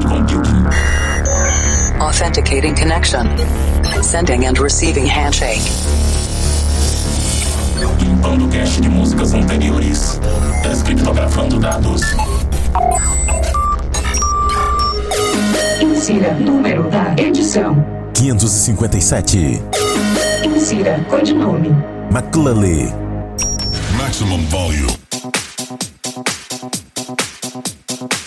cloud computing. Authenticating connection. Sending and receiving handshake. Limpando cache de músicas anteriores. Descriptografando dados. Insira número da edição. 557. Insira codinome. McClelly. Maximum volume.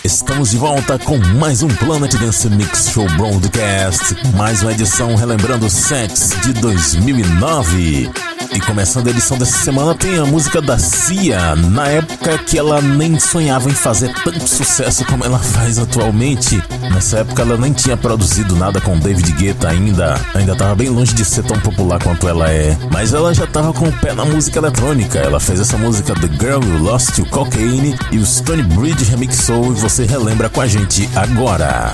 Estamos de volta com mais um Planet Dance Mix Show Broadcast, mais uma edição relembrando sets de 2009. E começando a edição dessa semana tem a música da Cia, na época que ela nem sonhava em fazer tanto sucesso como ela faz atualmente. Nessa época ela nem tinha produzido nada com David Guetta ainda, ainda estava bem longe de ser tão popular quanto ela é. Mas ela já estava com o pé na música eletrônica. Ela fez essa música The Girl You Lost to Cocaine e o Stone Bridge remixou e você relembra com a gente agora.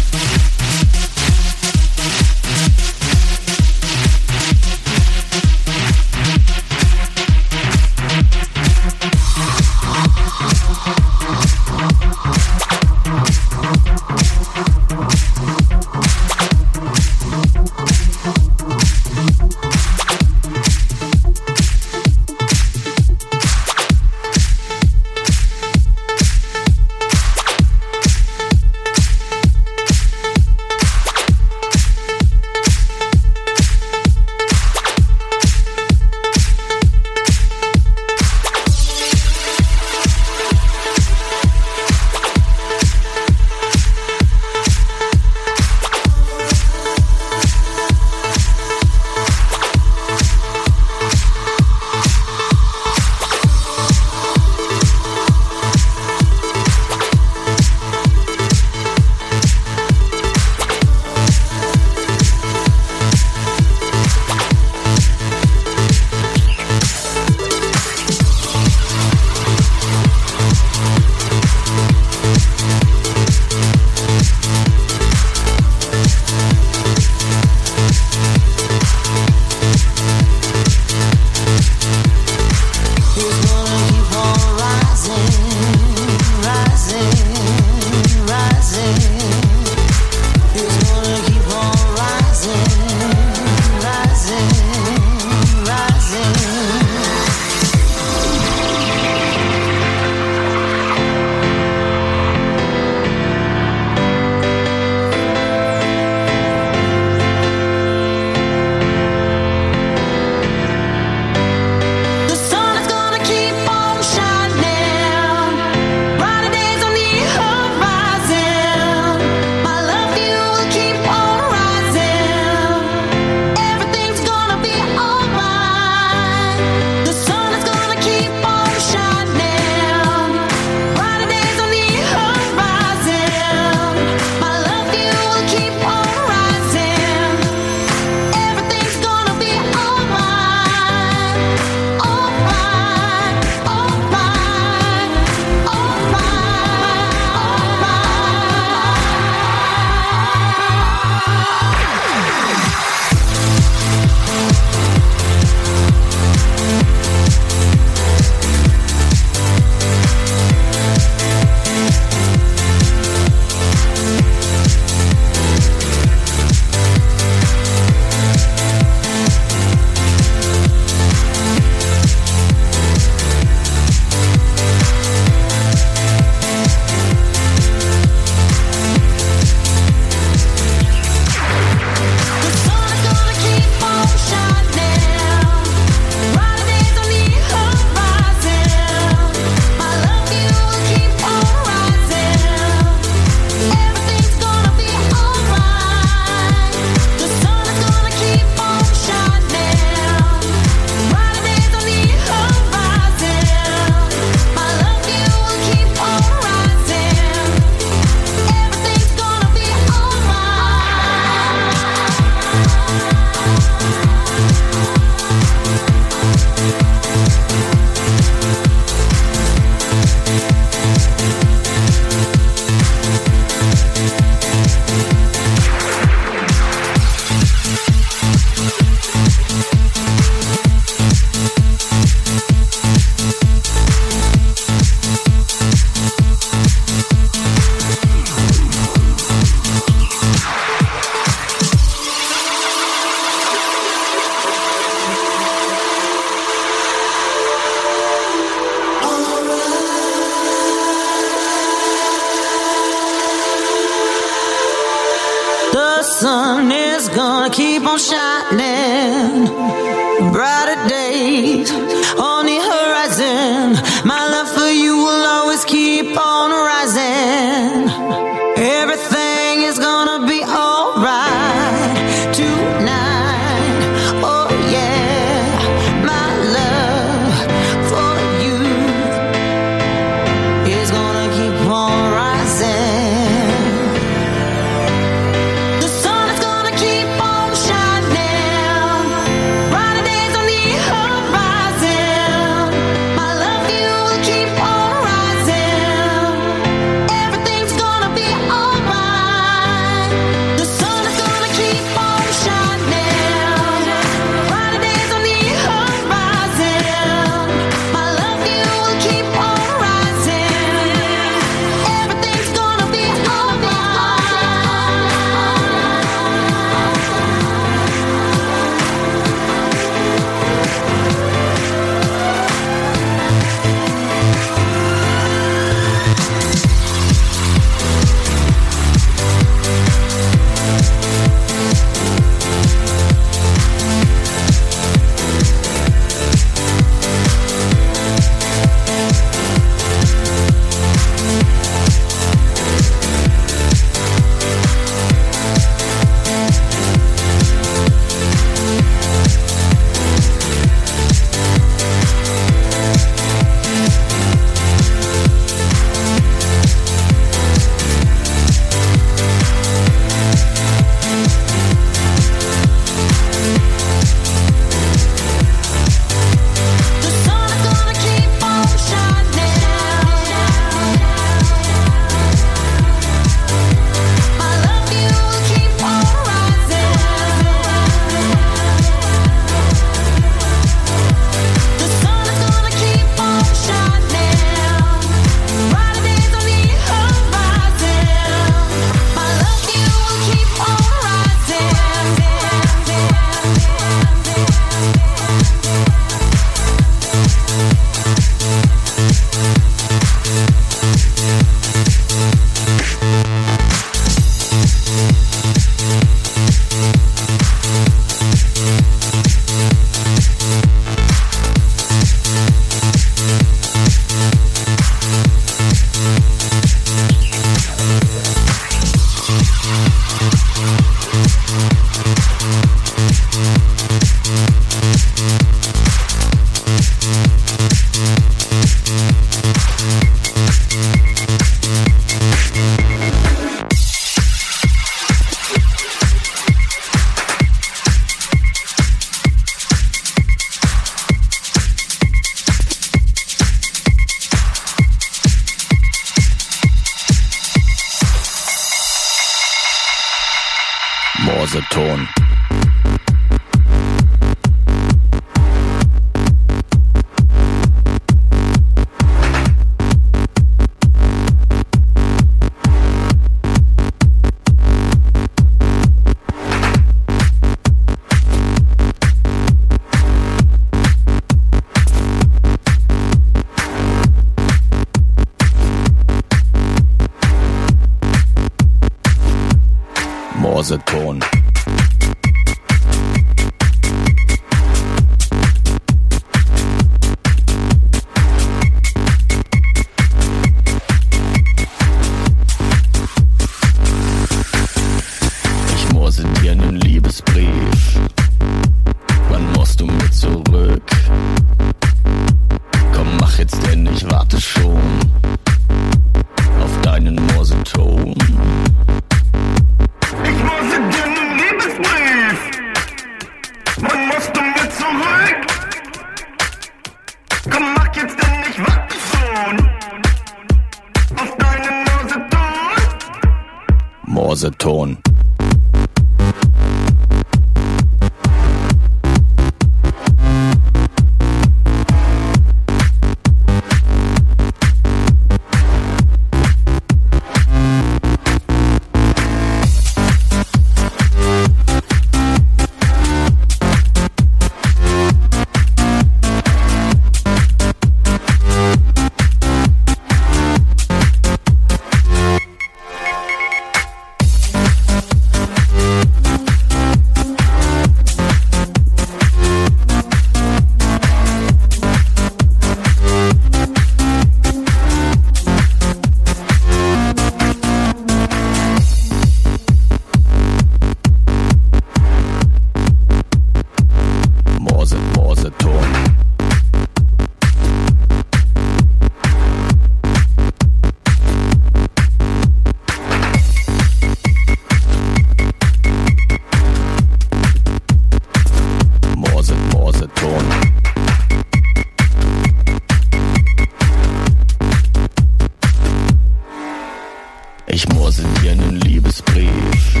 Ich morsel dir einen Liebesbrief.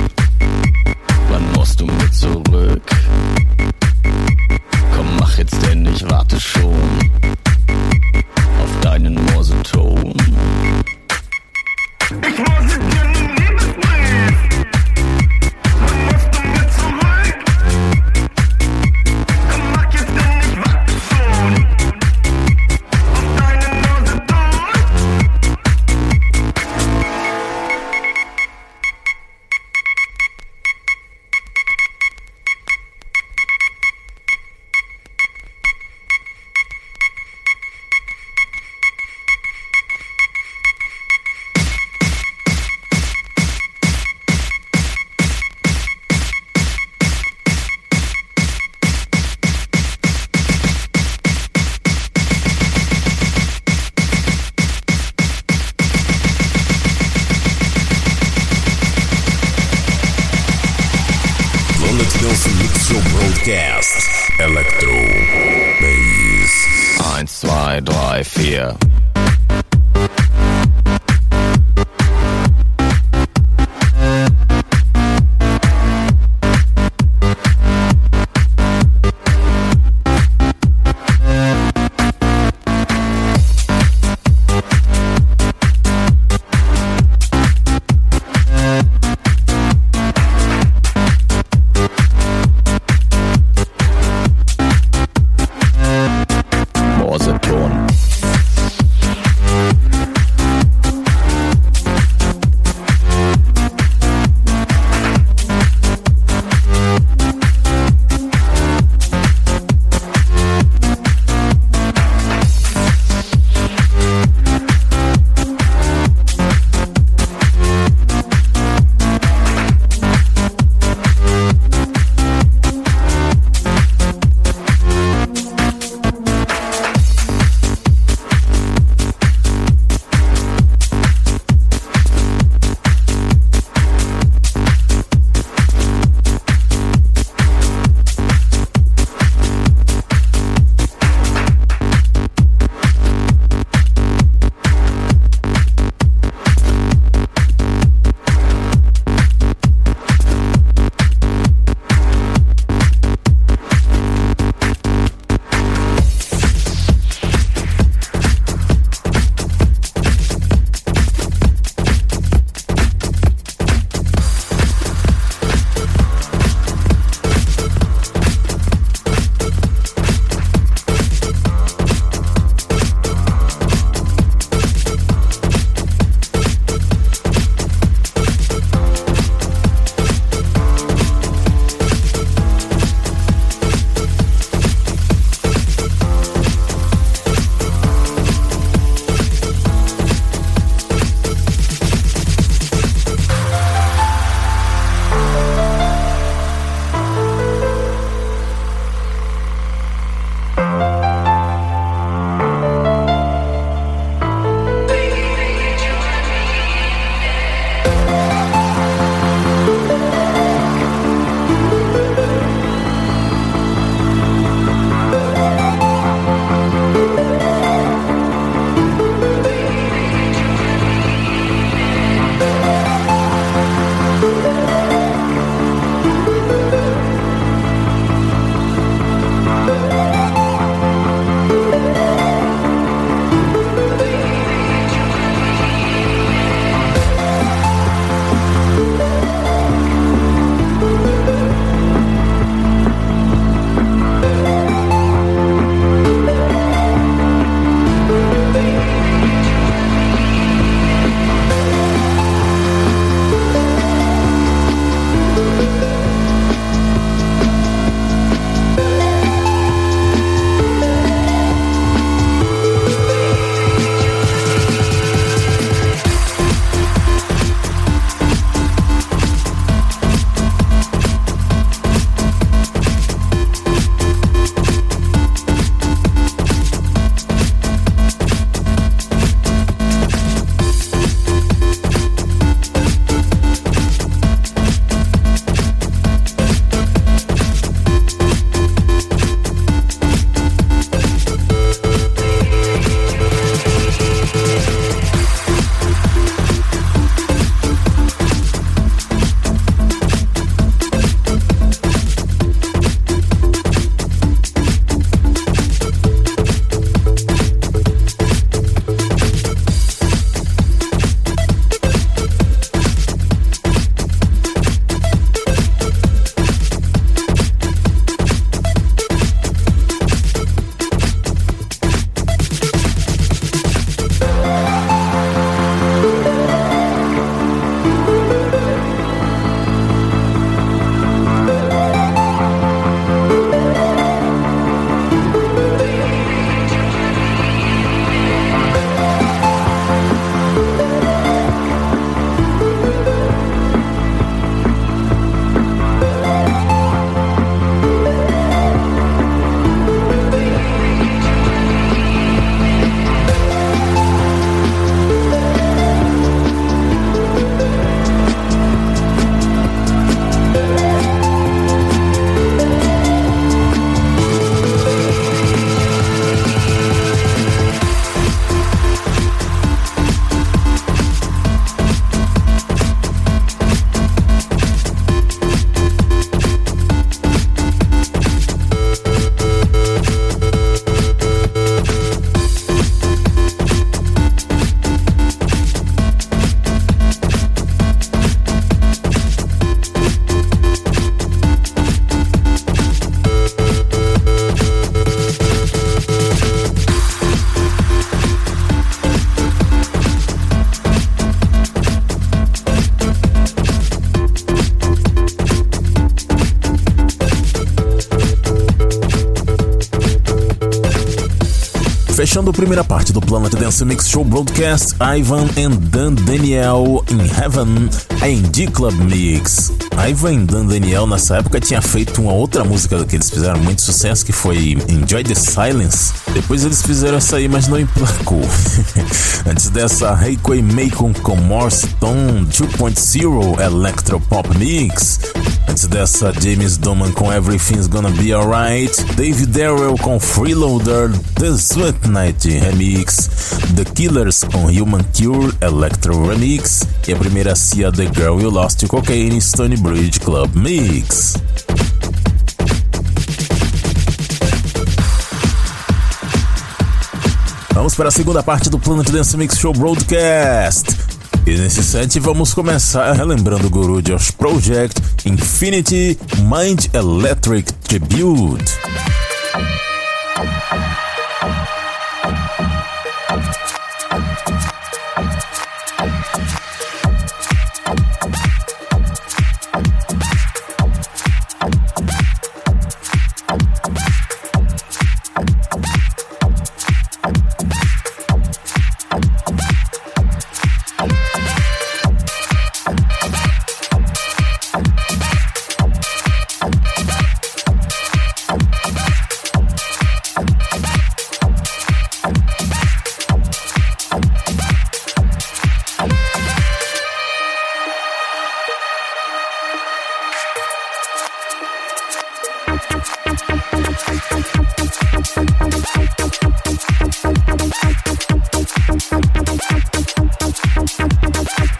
Wann musst du mit zurück? Komm, mach jetzt denn, ich warte schon. Primeira parte do Planet Dance Mix Show Broadcast, Ivan and Dan Daniel in Heaven, a Indie Club Mix. Ivan e Dan Daniel nessa época tinha feito uma outra música que eles fizeram muito sucesso, que foi Enjoy the Silence. Depois eles fizeram essa aí, mas não emplacou. Antes dessa, Heikoi Macon com More Stone 2.0 Electro Pop Mix. Antes dessa, James Doman com Everything's Gonna Be Alright. David Darrell com Freeloader The Sweat Night Remix. The Killers com Human Cure Electro Remix. E a primeira Cia The Girl You Lost to Cocaine Stony Bridge Club Mix. Vamos para a segunda parte do Planet Dance Mix Show Broadcast. E nesse set vamos começar relembrando o guru Josh Project Infinity Mind Electric Tribute. Bye.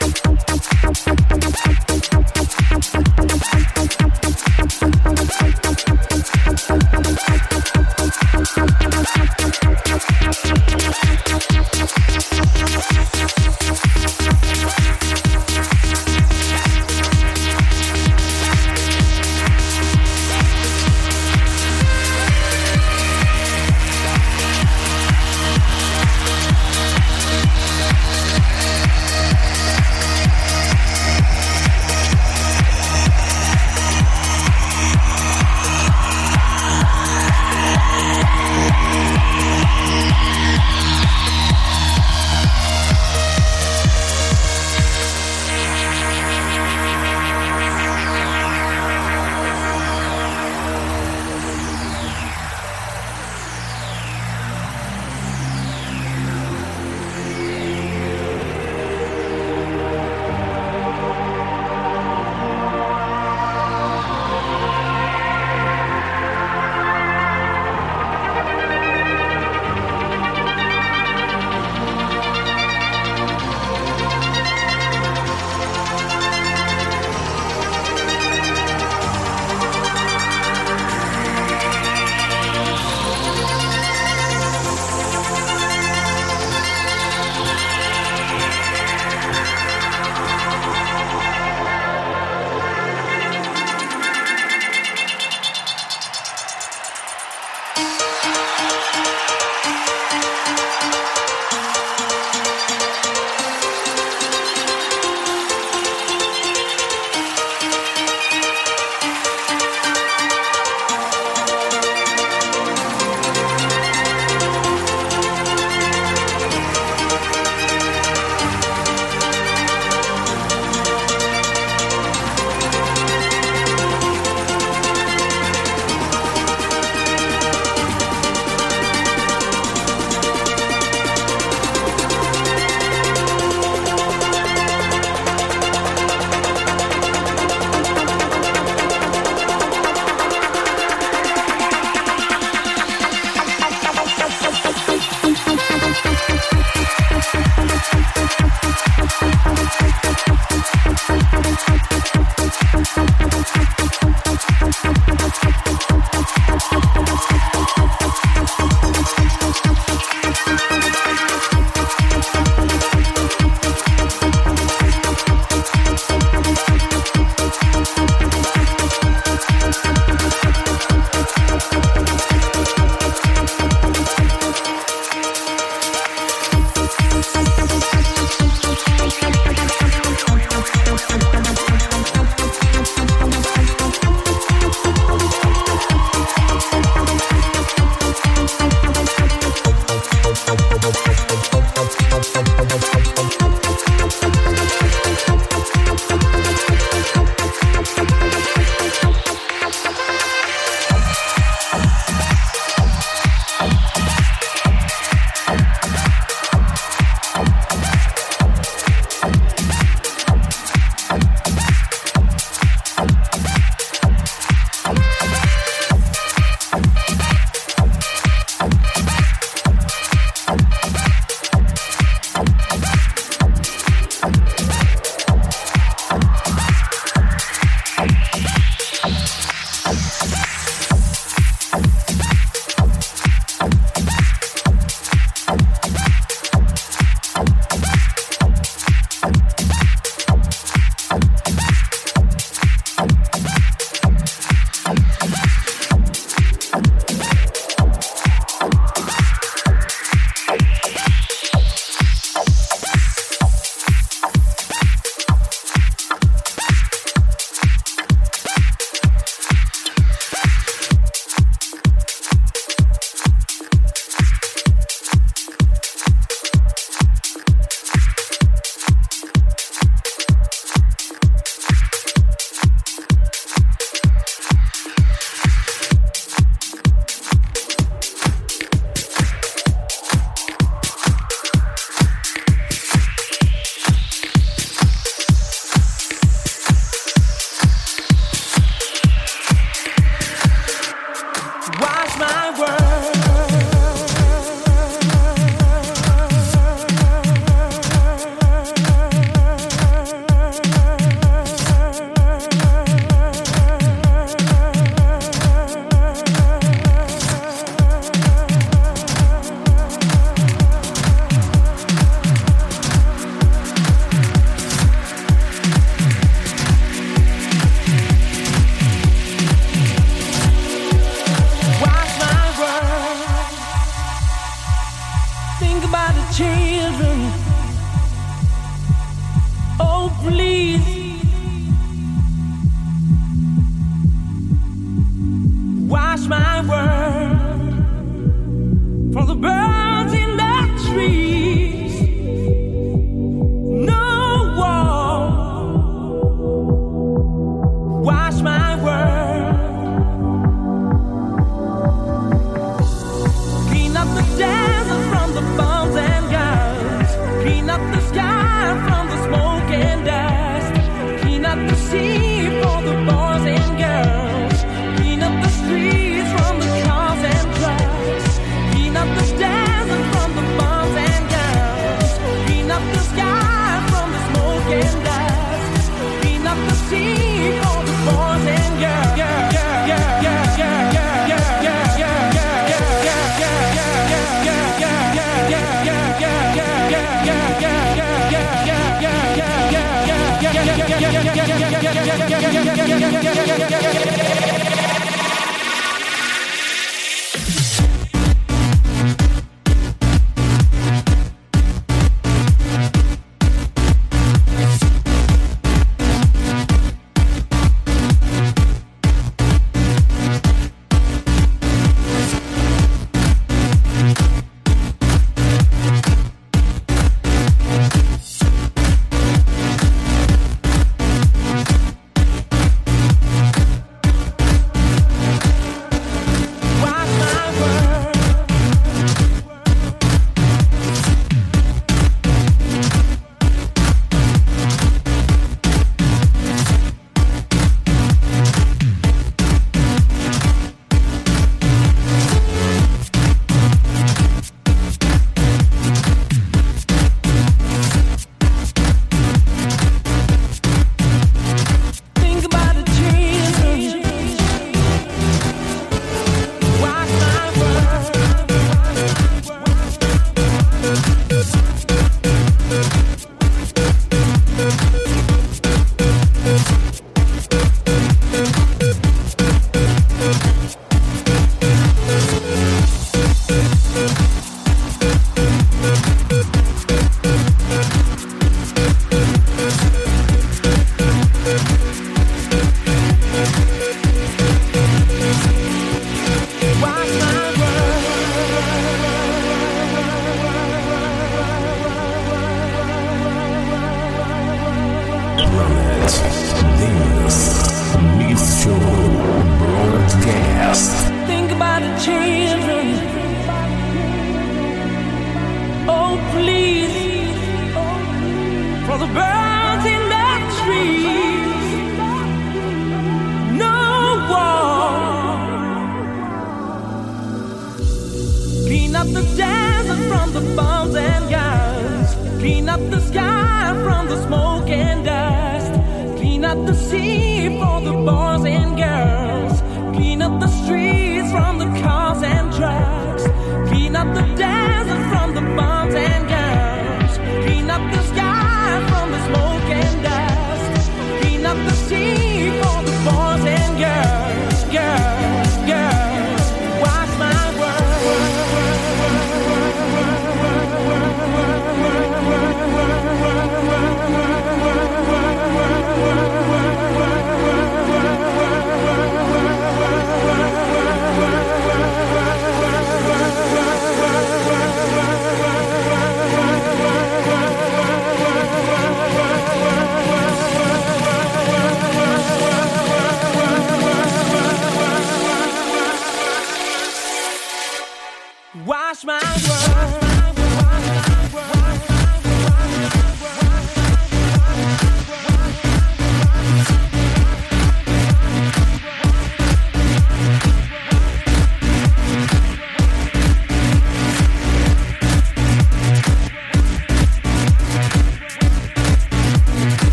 Clean up the sea for the boys and girls. Clean up the streets from the cars and trucks. Clean up the dam.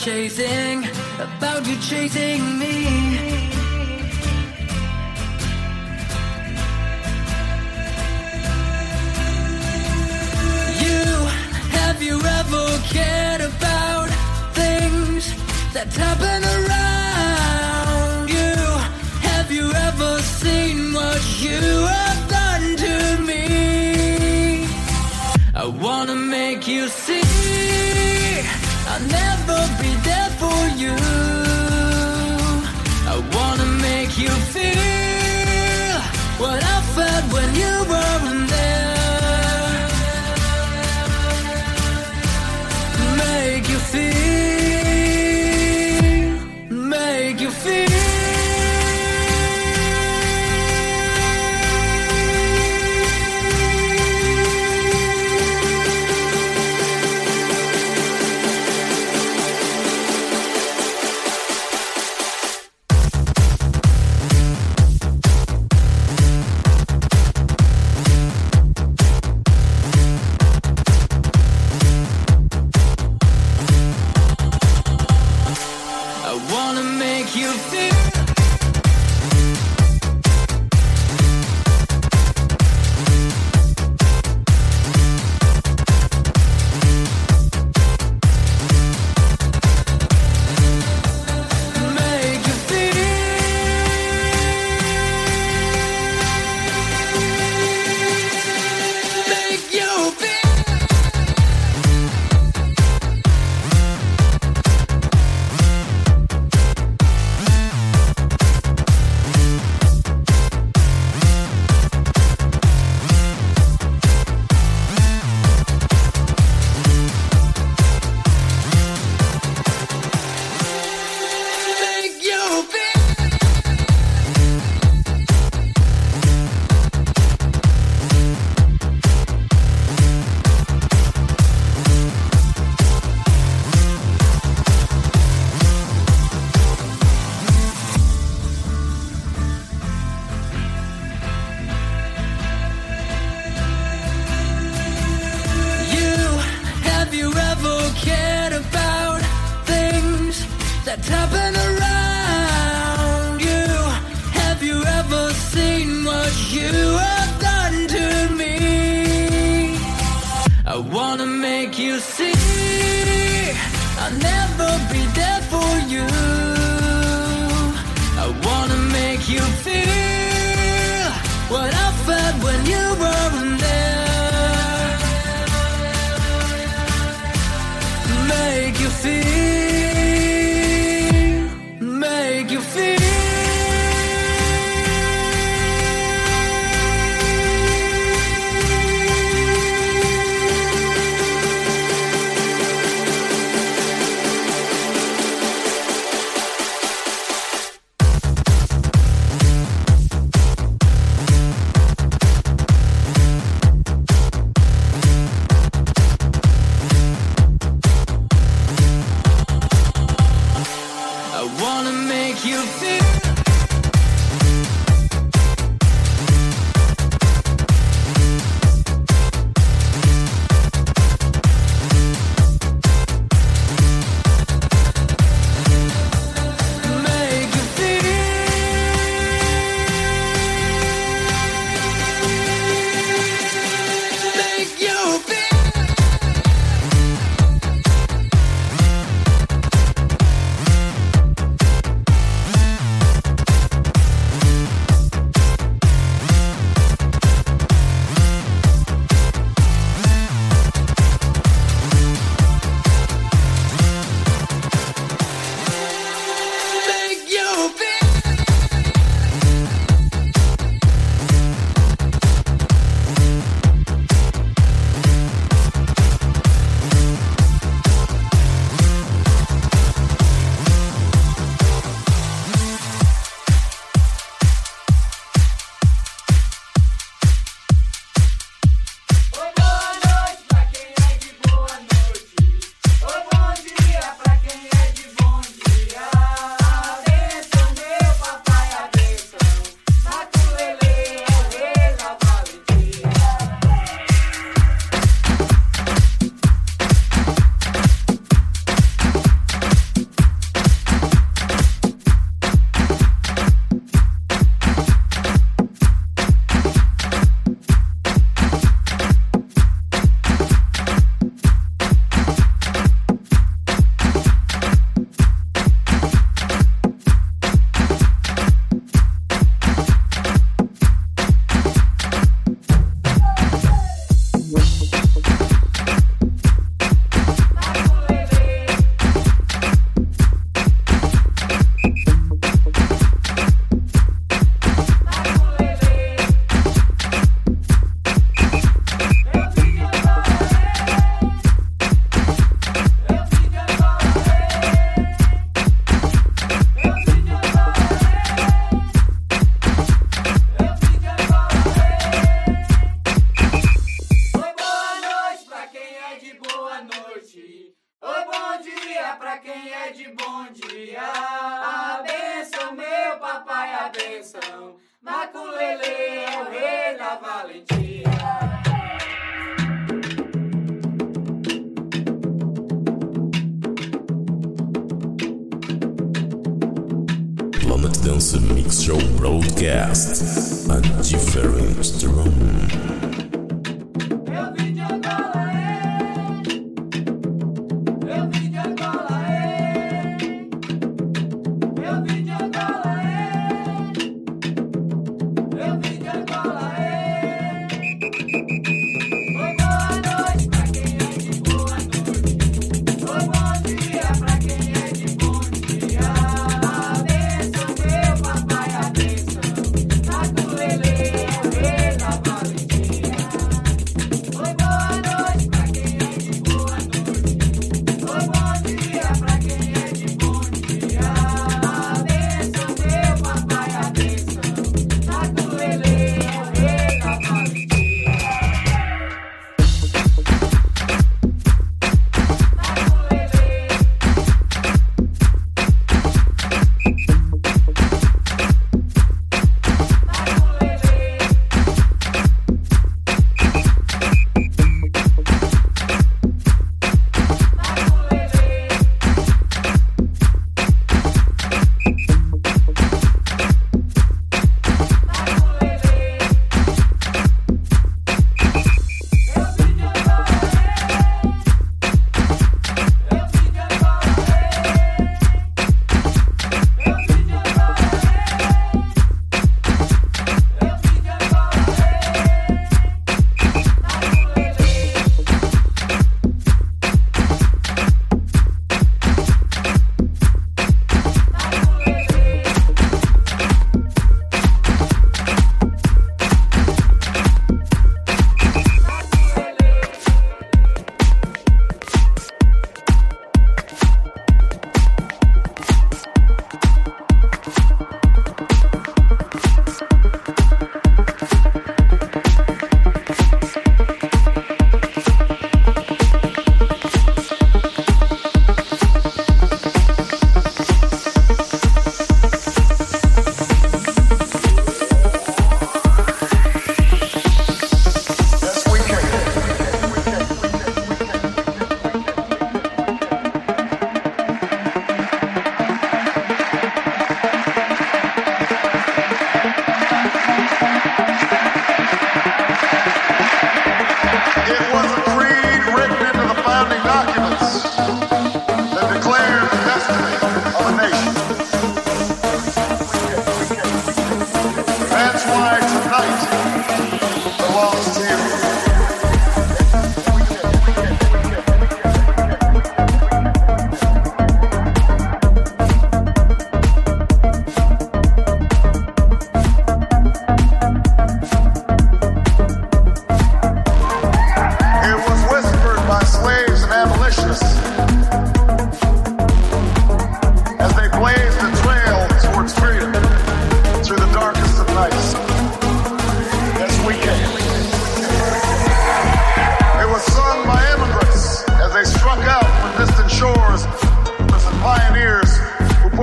Chasing,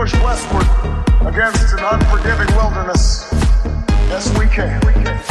push westward against an unforgiving wilderness. Yes, we can. We can.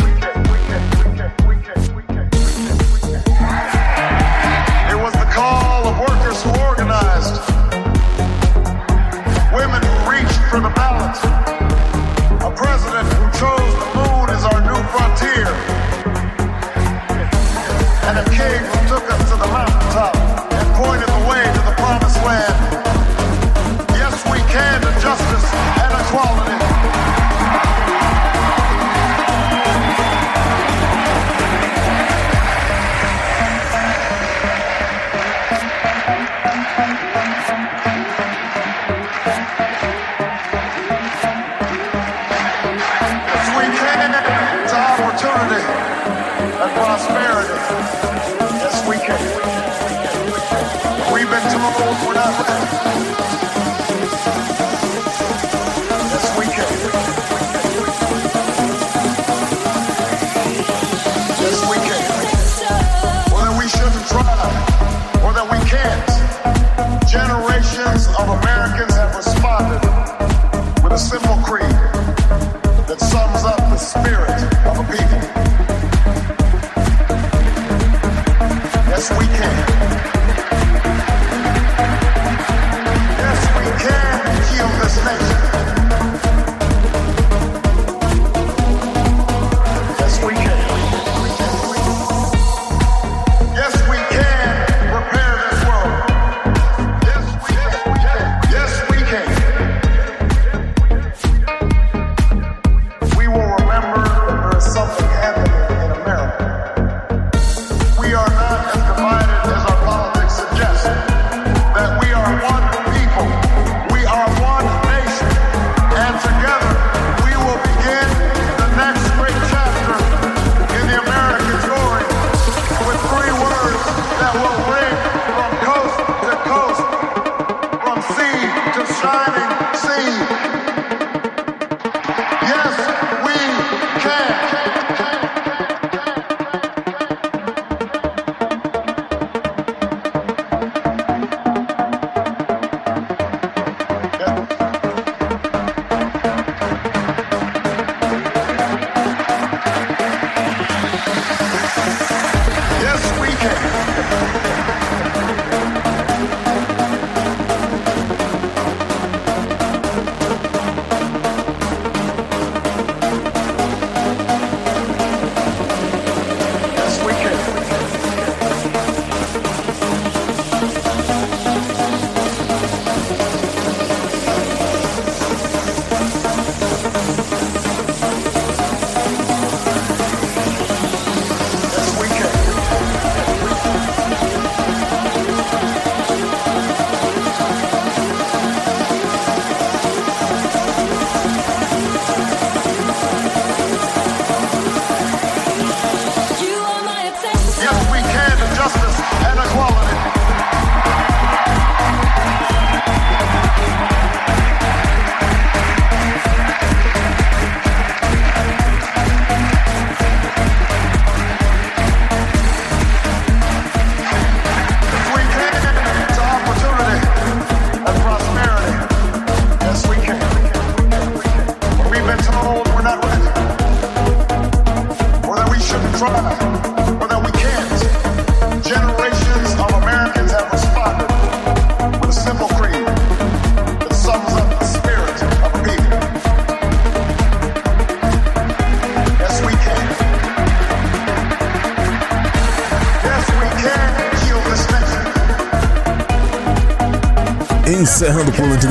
this weekend. We've been told we're not ready.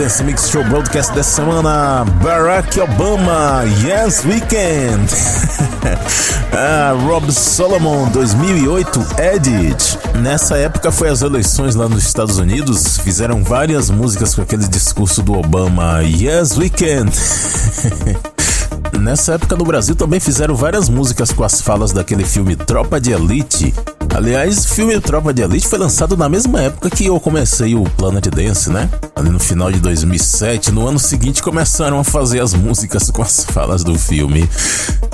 Dance Mix Show Broadcast dessa semana, Barack Obama, Yes Weekend. ah, Rob Solomon, 2008, Edit. Nessa época foi as eleições lá nos Estados Unidos, fizeram várias músicas com aquele discurso do Obama, Yes Weekend. Nessa época no Brasil também fizeram várias músicas com as falas daquele filme Tropa de Elite. Aliás, o filme Tropa de Elite foi lançado na mesma época que eu comecei o Planet Dance, né? Ali no final de 2007. No ano seguinte começaram a fazer as músicas com as falas do filme.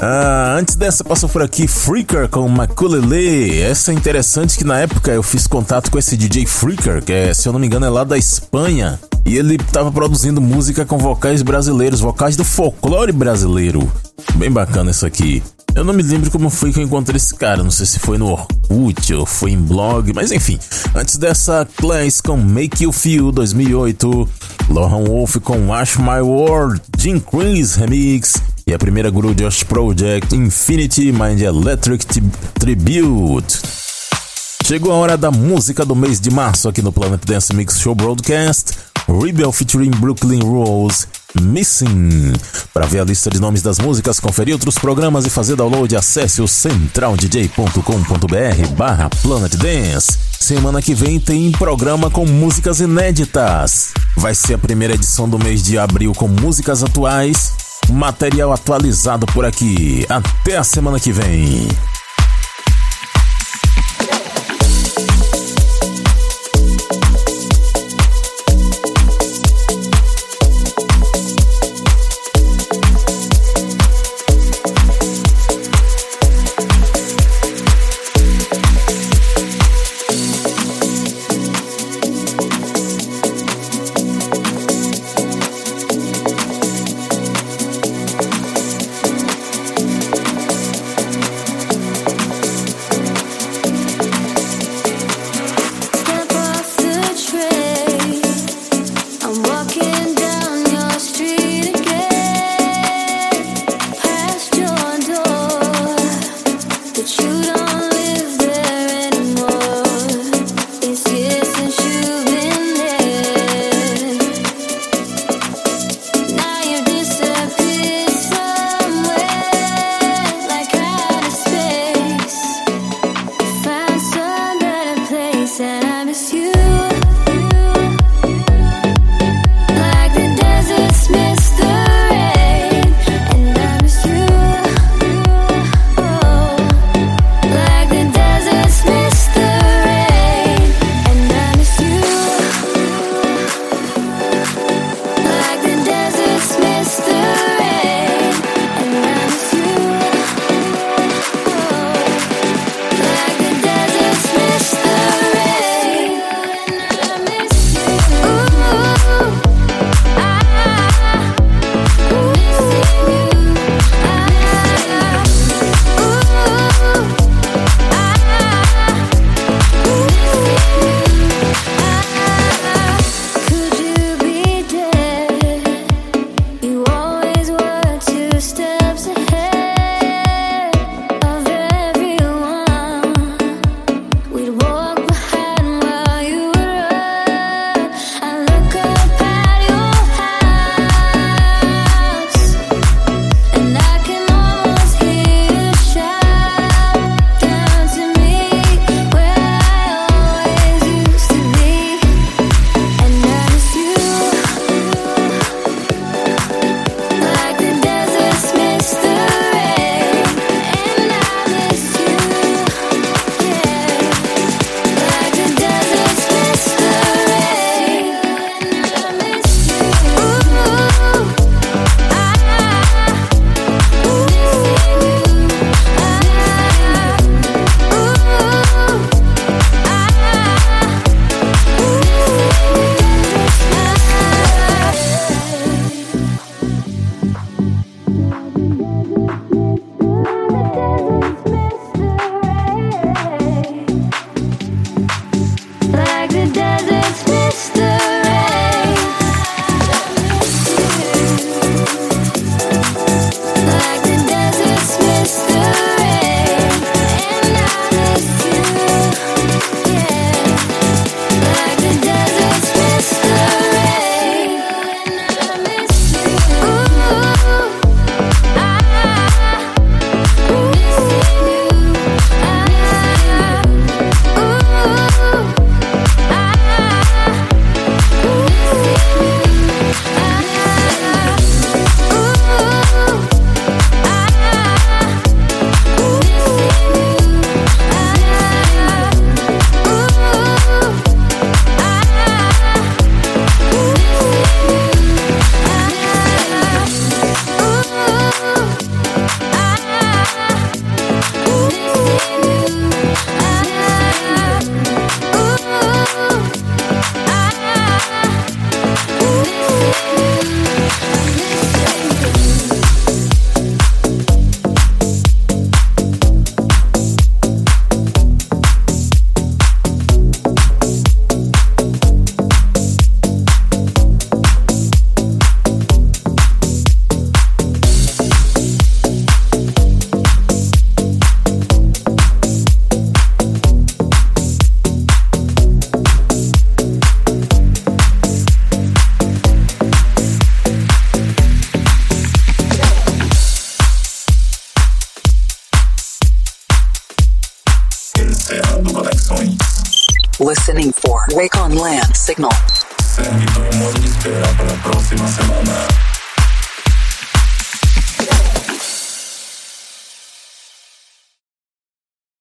Ah, antes dessa passou por aqui Freaker com Maculele. Essa é interessante que na época eu fiz contato com esse DJ Freaker, que é, se eu não me engano é lá da Espanha. E ele estava produzindo música com vocais brasileiros, vocais do folclore brasileiro. Bem bacana isso aqui. Eu não me lembro como foi que eu encontrei esse cara, não sei se foi no Orkut ou foi em blog, mas enfim. Antes dessa, Class com Make You Feel 2008, Lohan Wolf com Ash My World, Jim Chris Remix e a primeira Guru Josh Project Infinity Mind Electric Tribute. Chegou a hora da música do mês de março aqui no Planet Dance Mix Show Broadcast. Rebel featuring Brooklyn Rose, Missing. Para ver a lista de nomes das músicas, conferir outros programas e fazer download, acesse o centraldj.com.br barra Planet Dance. Semana que vem tem programa com músicas inéditas. Vai ser a primeira edição do mês de abril com músicas atuais. Material atualizado por aqui. Até a semana que vem.